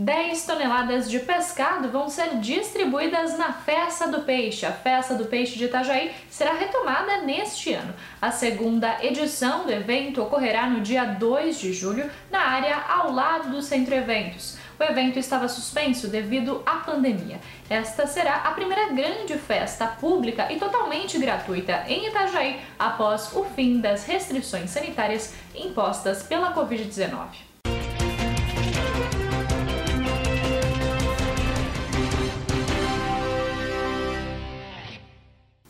10 toneladas de pescado vão ser distribuídas na Festa do Peixe. A Festa do Peixe de Itajaí será retomada neste ano. A segunda edição do evento ocorrerá no dia 2 de julho, na área ao lado do Centro Eventos. O evento estava suspenso devido à pandemia. Esta será a primeira grande festa pública e totalmente gratuita em Itajaí após o fim das restrições sanitárias impostas pela Covid-19.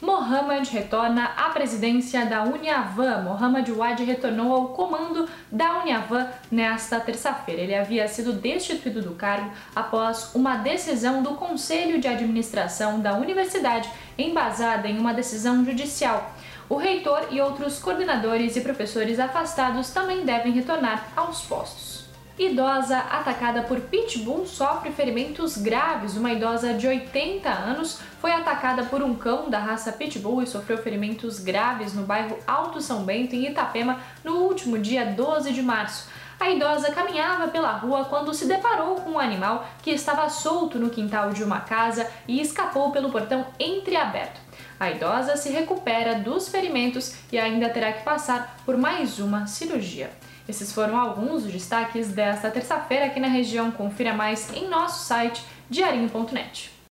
Mohamed retorna à presidência da Uniavan. Mohamed Wade retornou ao comando da Uniavan nesta terça-feira. Ele havia sido destituído do cargo após uma decisão do Conselho de Administração da universidade, embasada em uma decisão judicial. O reitor e outros coordenadores e professores afastados também devem retornar aos postos. Idosa atacada por pitbull sofre ferimentos graves. Uma idosa de 80 anos foi atacada por um cão da raça pitbull e sofreu ferimentos graves no bairro Alto São Bento, em Itapema, no último dia 12 de março. A idosa caminhava pela rua quando se deparou com um animal que estava solto no quintal de uma casa e escapou pelo portão entreaberto. A idosa se recupera dos ferimentos e ainda terá que passar por mais uma cirurgia. Esses foram alguns dos destaques desta terça-feira aqui na região. Confira mais em nosso site diarinho.net.